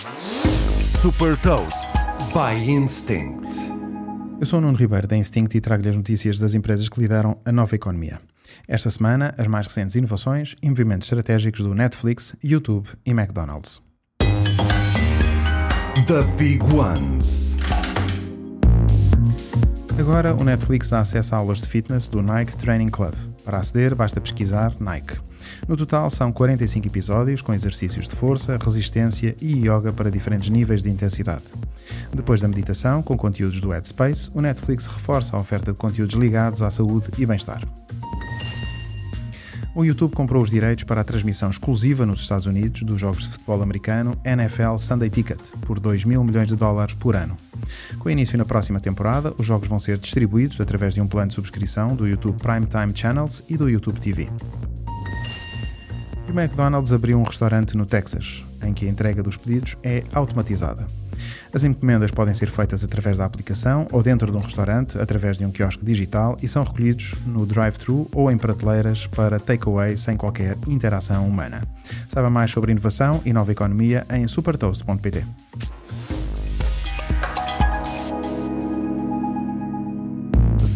Super Toast by Instinct. Eu sou o Nuno Ribeiro da Instinct e trago-lhe as notícias das empresas que lideram a nova economia. Esta semana, as mais recentes inovações e movimentos estratégicos do Netflix, YouTube e McDonald's. The Big Ones. Agora, o Netflix dá acesso a aulas de fitness do Nike Training Club. Para aceder, basta pesquisar Nike. No total, são 45 episódios com exercícios de força, resistência e yoga para diferentes níveis de intensidade. Depois da meditação, com conteúdos do Headspace, o Netflix reforça a oferta de conteúdos ligados à saúde e bem-estar. O YouTube comprou os direitos para a transmissão exclusiva nos Estados Unidos dos jogos de futebol americano NFL Sunday Ticket por 2 mil milhões de dólares por ano. Com início na próxima temporada, os jogos vão ser distribuídos através de um plano de subscrição do YouTube Primetime Channels e do YouTube TV. O McDonald's abriu um restaurante no Texas, em que a entrega dos pedidos é automatizada. As encomendas podem ser feitas através da aplicação ou dentro de um restaurante através de um quiosque digital e são recolhidos no drive-thru ou em prateleiras para takeaway sem qualquer interação humana. Saiba mais sobre inovação e nova economia em supertoast.pt.